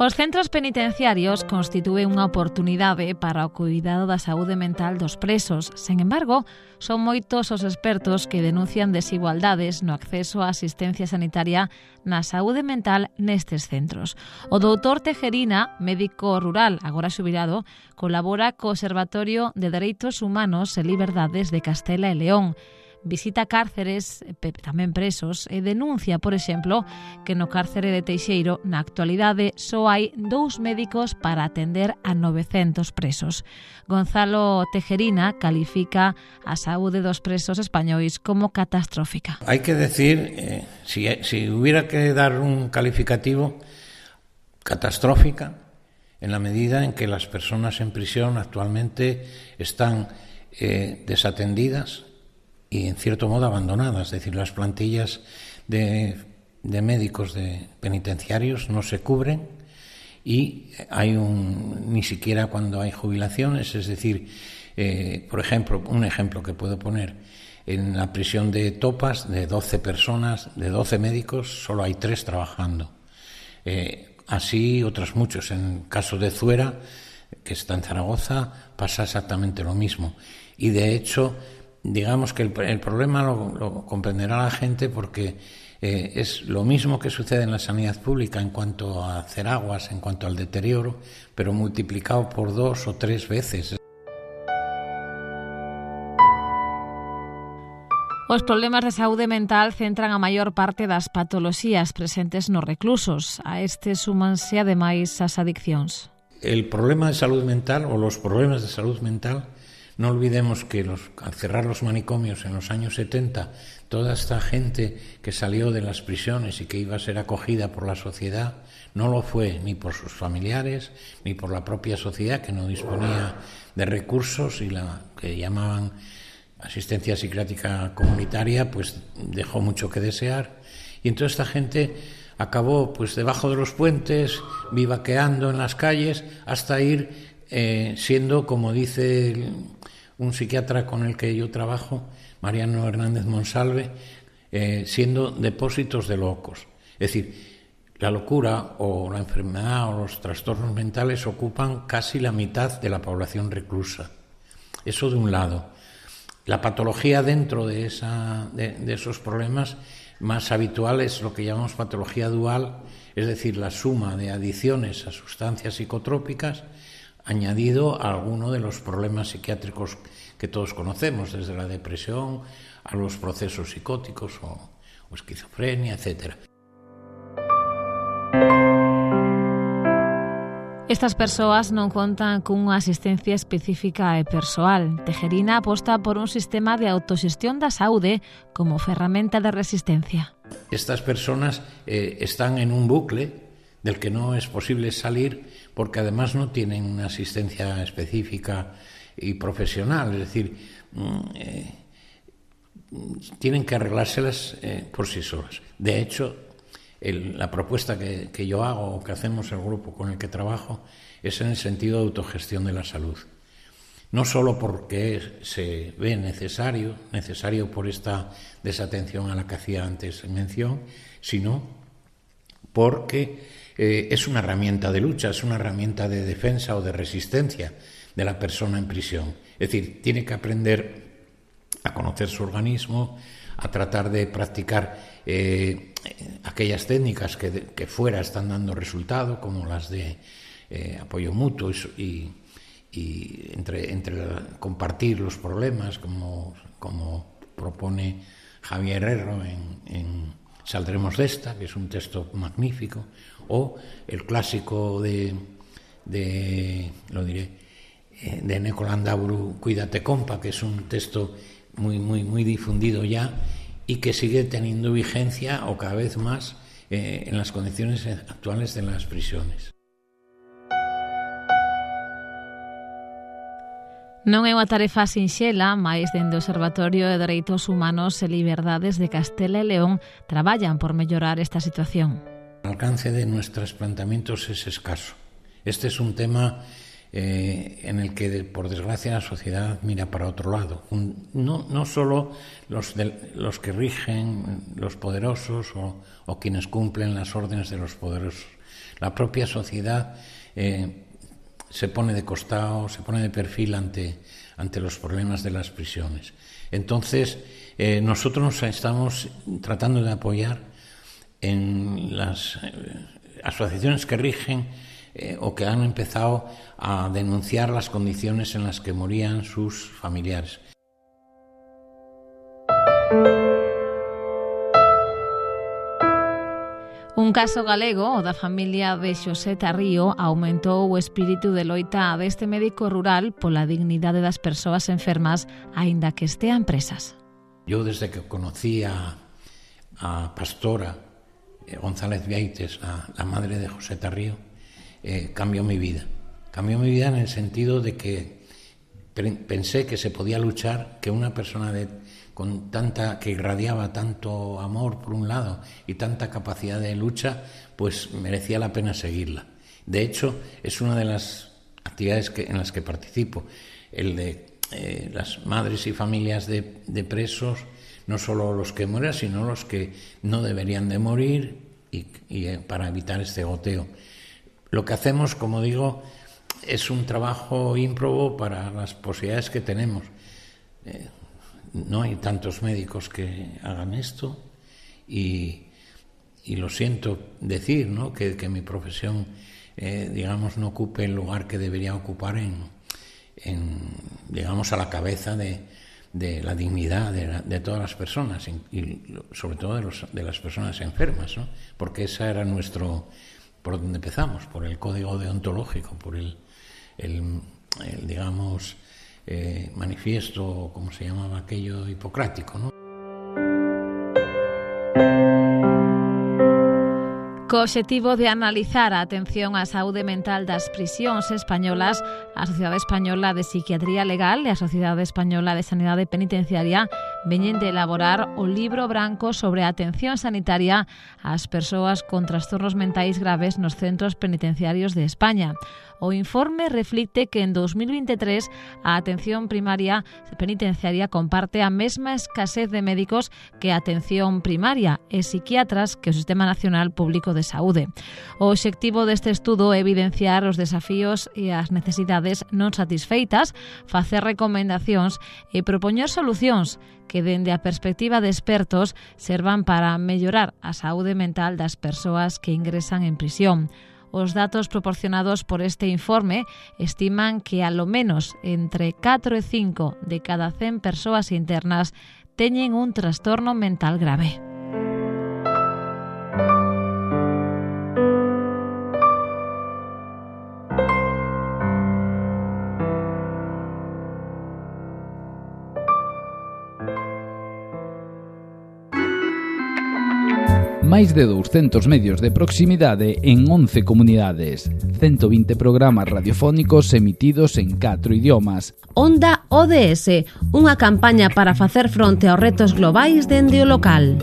Os centros penitenciarios constitúe unha oportunidade para o cuidado da saúde mental dos presos. Sen embargo, son moitos os expertos que denuncian desigualdades no acceso á asistencia sanitaria na saúde mental nestes centros. O doutor Tejerina, médico rural agora xubilado, colabora co Observatorio de Dereitos Humanos e Liberdades de Castela e León visita cárceres, eh, tamén presos, e denuncia, por exemplo, que no cárcere de Teixeiro, na actualidade, só hai dous médicos para atender a 900 presos. Gonzalo Tejerina califica a saúde dos presos españois como catastrófica. Hai que decir, eh, si, si hubiera que dar un calificativo, catastrófica en la medida en que las personas en prisión actualmente están eh, desatendidas, y en cierto modo abandonadas, es decir, las plantillas de, de médicos de penitenciarios no se cubren y hay un ni siquiera cuando hay jubilaciones, es decir, eh, por ejemplo, un ejemplo que puedo poner, en la prisión de Topas, de 12 personas, de 12 médicos, solo hay tres trabajando. Eh, así otros muchos. En caso de Zuera, que está en Zaragoza, pasa exactamente lo mismo. Y de hecho, digamos que el, el problema lo, lo, comprenderá la gente porque eh, es lo mismo que sucede en la sanidad pública en cuanto a hacer aguas, en cuanto al deterioro, pero multiplicado por dos o tres veces. Os problemas de saúde mental centran a maior parte das patoloxías presentes nos reclusos. A este súmanse ademais as adiccións. El problema de salud mental ou los problemas de salud mental No olvidemos que al cerrar los manicomios en los años 70, toda esta gente que salió de las prisiones y que iba a ser acogida por la sociedad, no lo fue ni por sus familiares, ni por la propia sociedad que no disponía de recursos y la que llamaban asistencia psiquiátrica comunitaria, pues dejó mucho que desear. Y entonces esta gente acabó pues debajo de los puentes, vivaqueando en las calles, hasta ir eh, siendo, como dice un psiquiatra con el que yo trabajo, Mariano Hernández Monsalve, eh, siendo depósitos de locos. Es decir, la locura o la enfermedad o los trastornos mentales ocupan casi la mitad de la población reclusa. Eso de un lado. La patología dentro de, esa, de, esos problemas más habitual es lo que llamamos patología dual, es decir, la suma de adicciones a sustancias psicotrópicas añadido a alguno de los problemas psiquiátricos que todos conocemos, desde la depresión a los procesos psicóticos o, o esquizofrenia, etc. Estas persoas non contan cunha asistencia específica e persoal. Tejerina aposta por un sistema de autoxestión da saúde como ferramenta de resistencia. Estas personas eh, están en un bucle del que no es posible salir porque además no tienen una asistencia específica y profesional, es decir, mm, eh, tienen que arreglárselas eh, por sí solas. De hecho, la propuesta que, que yo hago o que hacemos el grupo con el que trabajo es en el sentido de autogestión de la salud. No solo porque se ve necesario, necesario por esta desatención a la que hacía antes mención, sino porque eh, es una herramienta de lucha, es una herramienta de defensa o de resistencia de la persona en prisión. Es decir, tiene que aprender a conocer su organismo, a tratar de practicar eh, aquellas técnicas que, que, fuera están dando resultado, como las de eh, apoyo mutuo y, y entre, entre compartir los problemas, como, como propone Javier Herrero en Saldremos de esta, que es un texto magnífico, o el clásico de, de lo diré, eh, de Cuídate compa, que es un texto muy, muy, muy difundido ya y que sigue teniendo vigencia o cada vez más eh, en las condiciones actuales de las prisiones. Non é unha tarefa sinxela, mais dende o Observatorio de Dereitos Humanos e Liberdades de Castela e León traballan por mellorar esta situación. O alcance de nuestros planteamientos es escaso. Este es un tema eh, en el que, por desgracia, la sociedad mira para otro lado. Un, no, no solo los, de, los que rigen, los poderosos o, o, quienes cumplen las órdenes de los poderosos. La propia sociedad eh, se pone de costado, se pone de perfil ante, ante los problemas de las prisiones. Entonces, eh, nosotros nos estamos tratando de apoyar en las eh, asociaciones que rigen o que han empezado a denunciar las condiciones en las que morían sus familiares. Un caso galego, o da familia de Xosé Tarrío, aumentou o espírito de loita deste médico rural pola dignidade das persoas enfermas, aínda que estean presas. Eu desde que conocí a pastora eh, González Vieites, a, la madre de José Tarrío, eh, cambió mi vida. Cambió mi vida en el sentido de que pensé que se podía luchar, que una persona con tanta que irradiaba tanto amor por un lado y tanta capacidad de lucha, pues merecía la pena seguirla. De hecho, es una de las actividades en las que participo, el de eh, las madres y familias de, presos, no solo los que mueren, sino los que no deberían de morir y, eh, para evitar este goteo. Lo que hacemos, como digo, es un trabajo ímprobo para las posibilidades que tenemos. Eh, no hay tantos médicos que hagan esto y, lo siento decir, ¿no? que, mi profesión, eh, digamos, no ocupe el lugar que debería ocupar en, digamos, a la cabeza de, la dignidad de, todas las personas y sobre todo de, los, de las personas enfermas, ¿no? porque esa era nuestro, por donde empezamos, por el código deontológico, por el, el, el digamos, eh, manifiesto, como se llamaba aquello, hipocrático, ¿no? Co obxectivo de analizar a atención á saúde mental das prisións españolas, a Sociedade Española de Psiquiatría Legal e a Sociedade Española de Sanidade Penitenciaria veñen de elaborar o libro branco sobre a atención sanitaria ás persoas con trastornos mentais graves nos centros penitenciarios de España. O informe reflicte que en 2023 a atención primaria penitenciaria comparte a mesma escasez de médicos que a atención primaria e psiquiatras que o Sistema Nacional Público de Saúde. O obxectivo deste estudo é evidenciar os desafíos e as necesidades non satisfeitas, facer recomendacións e propoñer solucións que dende a perspectiva de expertos servan para mellorar a saúde mental das persoas que ingresan en prisión. Os datos proporcionados por este informe estiman que a lo menos entre 4 e 5 de cada 100 persoas internas teñen un trastorno mental grave. máis de 200 medios de proximidade en 11 comunidades, 120 programas radiofónicos emitidos en 4 idiomas. Onda ODS, unha campaña para facer fronte aos retos globais dende o local.